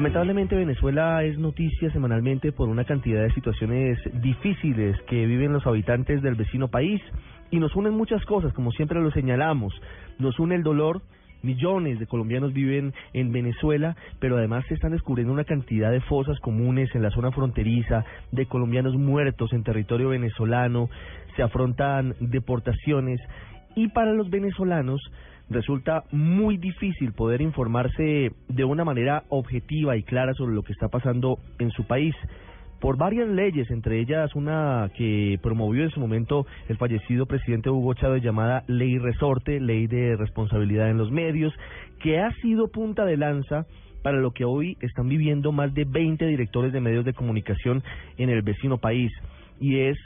Lamentablemente Venezuela es noticia semanalmente por una cantidad de situaciones difíciles que viven los habitantes del vecino país y nos unen muchas cosas, como siempre lo señalamos. Nos une el dolor, millones de colombianos viven en Venezuela, pero además se están descubriendo una cantidad de fosas comunes en la zona fronteriza, de colombianos muertos en territorio venezolano, se afrontan deportaciones. Y para los venezolanos resulta muy difícil poder informarse de una manera objetiva y clara sobre lo que está pasando en su país por varias leyes, entre ellas una que promovió en su momento el fallecido presidente Hugo Chávez llamada Ley Resorte, Ley de Responsabilidad en los Medios, que ha sido punta de lanza para lo que hoy están viviendo más de 20 directores de medios de comunicación en el vecino país. Y es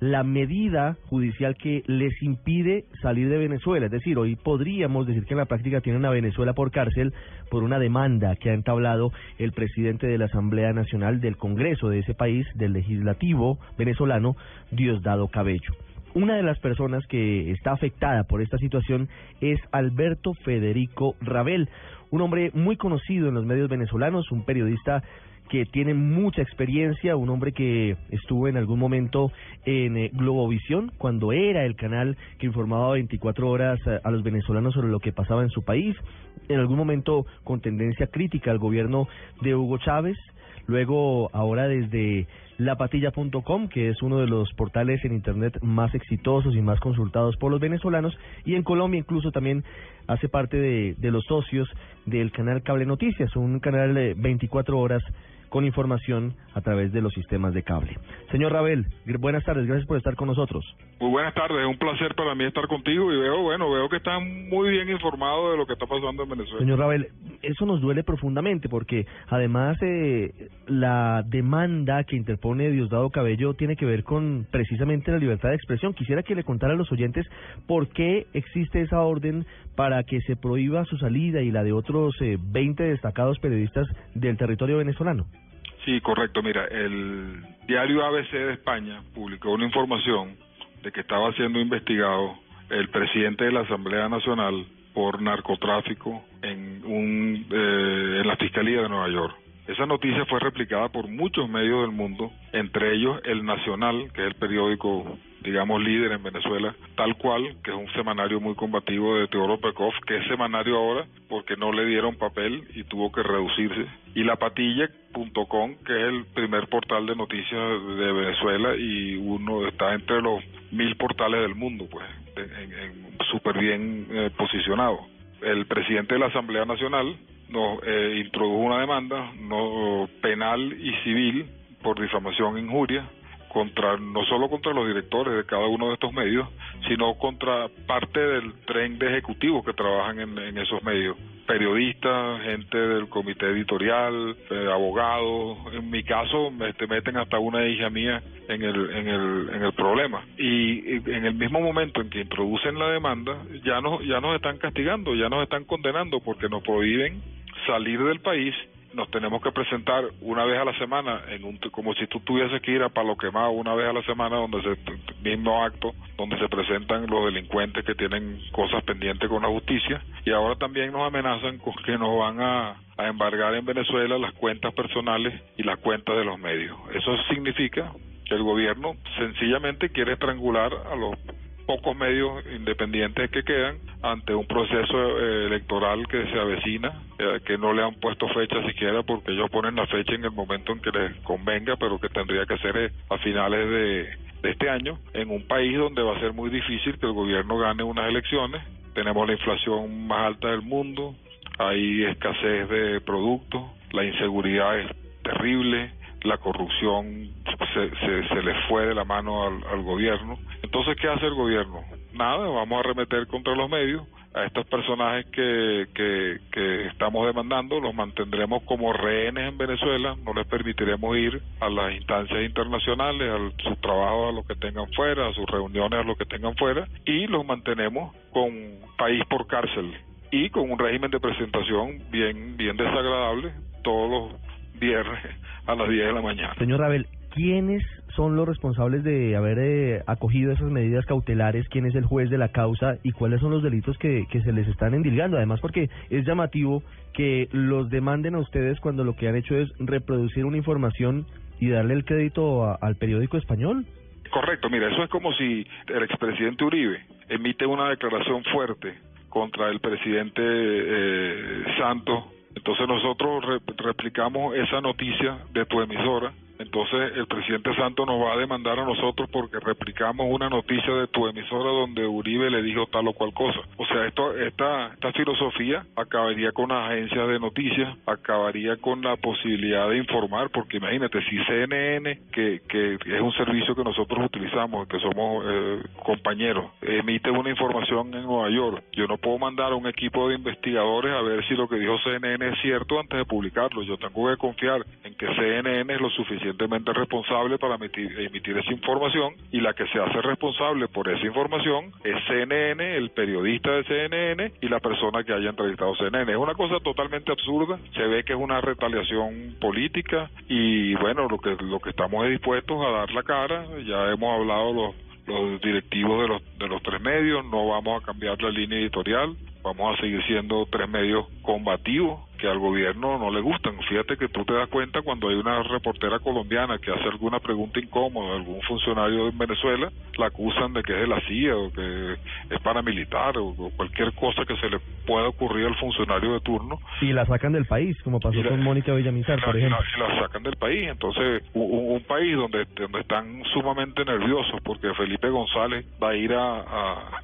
la medida judicial que les impide salir de Venezuela. Es decir, hoy podríamos decir que en la práctica tienen a Venezuela por cárcel por una demanda que ha entablado el presidente de la Asamblea Nacional del Congreso de ese país, del legislativo venezolano, Diosdado Cabello. Una de las personas que está afectada por esta situación es Alberto Federico Rabel, un hombre muy conocido en los medios venezolanos, un periodista que tiene mucha experiencia, un hombre que estuvo en algún momento en eh, Globovisión, cuando era el canal que informaba 24 horas a, los venezolanos sobre lo que pasaba en su país, en algún momento con tendencia crítica al gobierno de Hugo Chávez, luego ahora desde lapatilla.com, que es uno de los portales en Internet más exitosos y más consultados por los venezolanos, y en Colombia incluso también hace parte de, de los socios del canal Cable Noticias, un canal de 24 horas con información a través de los sistemas de cable. Señor Rabel, buenas tardes, gracias por estar con nosotros. Muy buenas tardes, es un placer para mí estar contigo y veo, bueno, veo que están muy bien informados de lo que está pasando en Venezuela. Señor Rabel, eso nos duele profundamente porque además eh, la demanda que interpone Diosdado Cabello tiene que ver con precisamente la libertad de expresión. Quisiera que le contara a los oyentes por qué existe esa orden para que se prohíba su salida y la de otros eh, 20 destacados periodistas del territorio venezolano. Sí, correcto. Mira, el diario ABC de España publicó una información de que estaba siendo investigado el presidente de la Asamblea Nacional por narcotráfico en un eh, en la Fiscalía de Nueva York. Esa noticia fue replicada por muchos medios del mundo, entre ellos El Nacional, que es el periódico, digamos, líder en Venezuela, tal cual, que es un semanario muy combativo de Teodoro Pekov, que es semanario ahora porque no le dieron papel y tuvo que reducirse. Y La Patilla.com, que es el primer portal de noticias de Venezuela y uno está entre los mil portales del mundo, pues, súper bien eh, posicionado. El presidente de la Asamblea Nacional, nos eh, introdujo una demanda no penal y civil por difamación e injuria contra no solo contra los directores de cada uno de estos medios, sino contra parte del tren de ejecutivos que trabajan en, en esos medios, periodistas, gente del comité editorial, eh, abogados, en mi caso me este, meten hasta una hija mía en el en el en el problema. Y, y en el mismo momento en que introducen la demanda ya nos ya nos están castigando, ya nos están condenando porque nos prohíben salir del país nos tenemos que presentar una vez a la semana en un como si tú tuvieses que ir a Palo Quemado una vez a la semana donde se mismo acto donde se presentan los delincuentes que tienen cosas pendientes con la justicia. Y ahora también nos amenazan con que nos van a, a embargar en Venezuela las cuentas personales y las cuentas de los medios. Eso significa que el gobierno sencillamente quiere estrangular a los pocos medios independientes que quedan ante un proceso eh, electoral que se avecina, eh, que no le han puesto fecha siquiera porque ellos ponen la fecha en el momento en que les convenga, pero que tendría que ser eh, a finales de, este año, en un país donde va a ser muy difícil que el gobierno gane unas elecciones. Tenemos la inflación más alta del mundo, hay escasez de productos, la inseguridad es terrible, la corrupción se, se, se le fue de la mano al gobierno. Entonces, ¿qué hace el gobierno? Nada, vamos a arremeter contra los medios. A estos personajes que, que, que estamos demandando los mantendremos como rehenes en Venezuela, no les permitiremos ir a las instancias internacionales, a sus trabajos a los que tengan fuera, a sus reuniones a los que tengan fuera, y los mantenemos con país por cárcel y con un régimen de presentación bien, bien desagradable todos los viernes a las 10 de la mañana. Señor Rabel, ¿quiénes son los responsables de haber eh, acogido esas medidas cautelares? ¿Quién es el juez de la causa? ¿Y cuáles son los delitos que, que se les están endilgando? Además, porque es llamativo que los demanden a ustedes cuando lo que han hecho es reproducir una información y darle el crédito al periódico español. Correcto, mira, eso es como si el expresidente Uribe emite una declaración fuerte contra el presidente eh, Santos. Entonces nosotros replicamos esa noticia de tu emisora entonces el presidente Santos nos va a demandar a nosotros porque replicamos una noticia de tu emisora donde Uribe le dijo tal o cual cosa. O sea, esto, esta, esta filosofía acabaría con las agencias de noticias, acabaría con la posibilidad de informar, porque imagínate, si CNN, que, que es un servicio que nosotros utilizamos, que somos eh, compañeros, emite una información en Nueva York, yo no puedo mandar a un equipo de investigadores a ver si lo que dijo CNN es cierto antes de publicarlo. Yo tengo que confiar en que CNN es lo suficiente suficientemente responsable para emitir, esa información y la que se hace responsable por esa información es CNN, el periodista de CNN y la persona que haya entrevistado CNN. Es una cosa totalmente absurda, se ve que es una retaliación política y bueno, lo que lo que estamos dispuestos a dar la cara, ya hemos hablado los los directivos de los de los tres medios, no vamos a cambiar la línea editorial, vamos a seguir siendo tres medios combativos que al gobierno no le gustan. Fíjate que tú te das cuenta cuando hay una reportera colombiana que hace alguna pregunta incómoda a algún funcionario en Venezuela, la acusan de que es de la CIA o que es paramilitar o, cualquier cosa que se le pueda ocurrir al funcionario de turno. Y la sacan del país, como pasó con Mónica Villamizar, por ejemplo. Y la, sacan del país. Entonces, un, país donde, donde están sumamente nerviosos porque Felipe González va a ir a, a,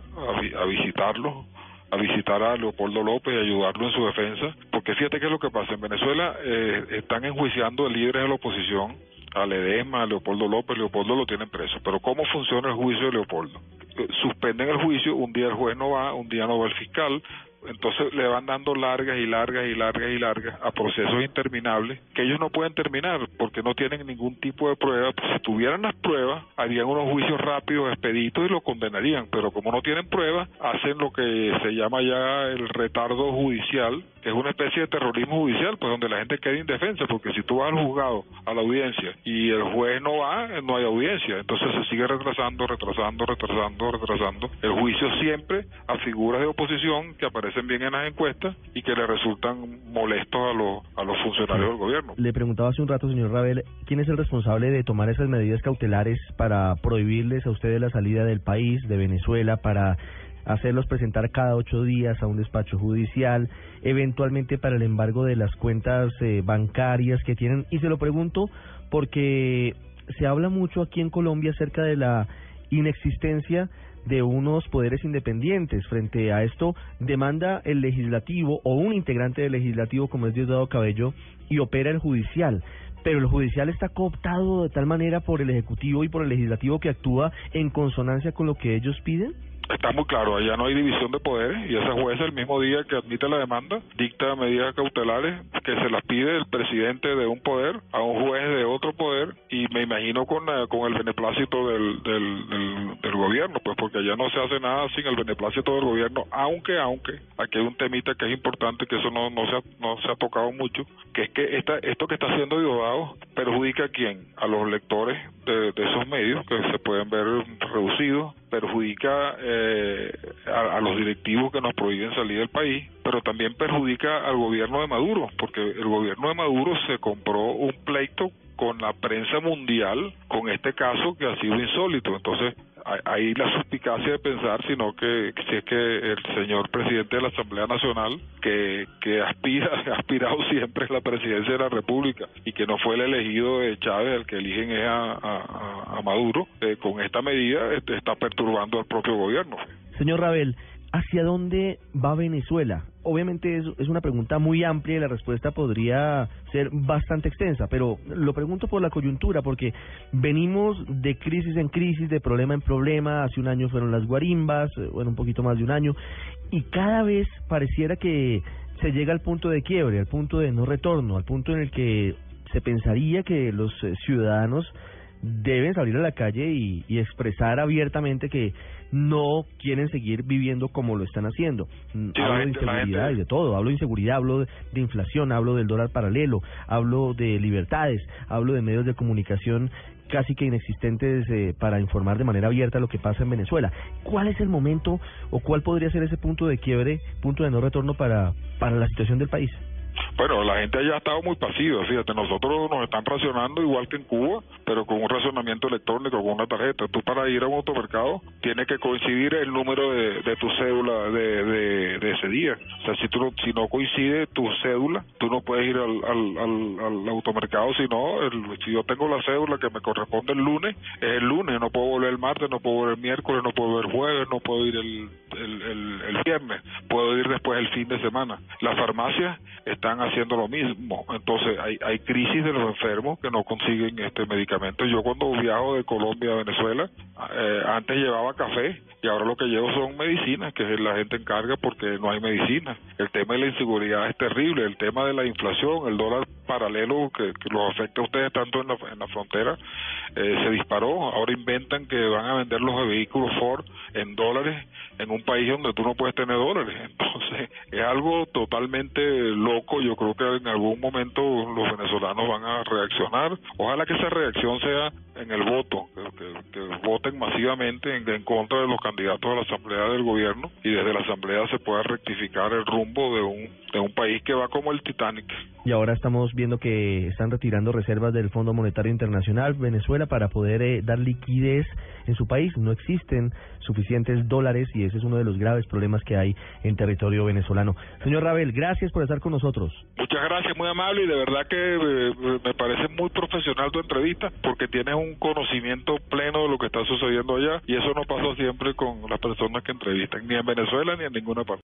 a visitarlo a visitar a Leopoldo López y ayudarlo en su defensa, porque fíjate qué es lo que pasa, en Venezuela eh, están enjuiciando a líderes de la oposición, a Ledesma, a Leopoldo López, Leopoldo lo tienen preso, pero ¿cómo funciona el juicio de Leopoldo? Eh, suspenden el juicio, un día el juez no va, un día no va el fiscal, entonces le van dando largas y largas y largas y largas a procesos interminables que ellos no pueden terminar porque no tienen ningún tipo de prueba. Pues si tuvieran las pruebas, harían unos juicios rápidos, expeditos y lo condenarían, pero como no tienen pruebas, hacen lo que se llama ya el retardo judicial, que es una especie de terrorismo judicial, pues donde la gente queda indefensa, porque si tú vas al juzgado, a la audiencia, y el juez no va, no hay audiencia, entonces se sigue retrasando, retrasando, retrasando, retrasando. El juicio siempre a figuras de oposición que aparecen bien en las encuestas y que le resultan molestos a los, a los funcionarios del gobierno. Le preguntaba hace un rato, señor Rabel, ¿quién es el responsable de tomar esas medidas cautelares para prohibirles a ustedes la salida del país, de Venezuela, para hacerlos presentar cada ocho días a un despacho judicial, eventualmente para el embargo de las cuentas eh, bancarias que tienen. Y se lo pregunto porque se habla mucho aquí en Colombia acerca de la inexistencia de unos poderes independientes. Frente a esto, demanda el legislativo o un integrante del legislativo como es Diosdado Cabello y opera el judicial. Pero el judicial está cooptado de tal manera por el ejecutivo y por el legislativo que actúa en consonancia con lo que ellos piden. Está muy claro, allá no hay división de poderes y ese juez el mismo día que admite la demanda dicta medidas cautelares que se las pide el presidente de un poder a un juez de otro poder y me imagino con, con el beneplácito del, del, del, gobierno, pues porque allá no se hace nada sin el beneplácito del gobierno, aunque, aunque, aquí hay un temita que es importante, que eso no, no, se, ha, no se ha tocado mucho, que es que esta, esto que está haciendo Diosdado perjudica a quién? A los lectores de, de esos medios que se pueden ver reducidos, perjudica eh, a, los directivos que nos prohíben salir del país, pero también perjudica al gobierno de Maduro, porque el gobierno de Maduro se compró un pleito con la prensa mundial con este caso que ha sido insólito. Entonces, hay la suspicacia de pensar, sino que si es que el señor presidente de la Asamblea Nacional, que, que aspira, ha aspirado siempre a la presidencia de la República y que no fue el elegido de Chávez, el que eligen es a, Maduro, eh, con esta medida está perturbando al propio gobierno. Señor Rabel, ¿Hacia dónde va Venezuela? Obviamente es, es, una pregunta muy amplia y la respuesta podría ser bastante extensa, pero lo pregunto por la coyuntura, porque venimos de crisis en crisis, de problema en problema, hace un año fueron las guarimbas, eh, bueno, un poquito más de un año, y cada vez pareciera que se llega al punto de quiebre, al punto de no retorno, al punto en el que se pensaría que los eh, ciudadanos deben salir a la calle y, y expresar abiertamente que no quieren seguir viviendo como lo están haciendo. Mm, hablo de inseguridad y de todo, hablo de inseguridad, hablo de, inflación, hablo del dólar paralelo, hablo de libertades, hablo de medios de comunicación casi que inexistentes eh, para informar de manera abierta lo que pasa en Venezuela. ¿Cuál es el momento o cuál podría ser ese punto de quiebre, punto de no retorno para, para la situación del país? Bueno, la gente allá ha estado muy pasiva, fíjate, nosotros nos están racionando igual que en Cuba, pero con un racionamiento electrónico, con una tarjeta. Tú para ir a un automercado tienes que coincidir el número de, tu cédula de, de, ese día. O sea, si, tú no, si no coincide tu cédula, tú no puedes ir al, al, al, al automercado, sino el, si yo tengo la cédula que me corresponde el lunes, es el lunes, no puedo volver el martes, no puedo volver el miércoles, no puedo volver el jueves, no puedo ir el, el viernes, puedo ir después el fin de semana. Las farmacias están haciendo lo mismo. Entonces hay, hay crisis de los enfermos que no consiguen este medicamento. Yo cuando viajo de Colombia a Venezuela, eh, antes llevaba café y ahora lo que llevo son medicinas que la gente encarga porque no hay medicina. El tema de la inseguridad es terrible, el tema de la inflación, el dólar paralelo que, los afecta a ustedes tanto en la, en la frontera, eh, se disparó. Ahora inventan que van a vender los vehículos Ford en dólares en un país donde tú no puedes tener dólares. Entonces es algo totalmente loco. Yo creo que en algún momento los venezolanos van a reaccionar. Ojalá que esa reacción sea en el voto, que, que, voten masivamente en, en, contra de los candidatos a la Asamblea del Gobierno y desde la Asamblea se pueda rectificar el rumbo de un, de un país que va como el Titanic. Y ahora estamos viendo que están retirando reservas del Fondo Monetario Internacional Venezuela para poder eh, dar liquidez en su país. No existen suficientes dólares y ese es uno de los graves problemas que hay en territorio venezolano. Señor Rabel, gracias por estar con nosotros. Muchas gracias, muy amable y de verdad que eh, me parece muy profesional tu entrevista porque tienes un conocimiento pleno de lo que está sucediendo allá y eso no pasa siempre con las personas que entrevistan, ni en Venezuela ni en ninguna parte.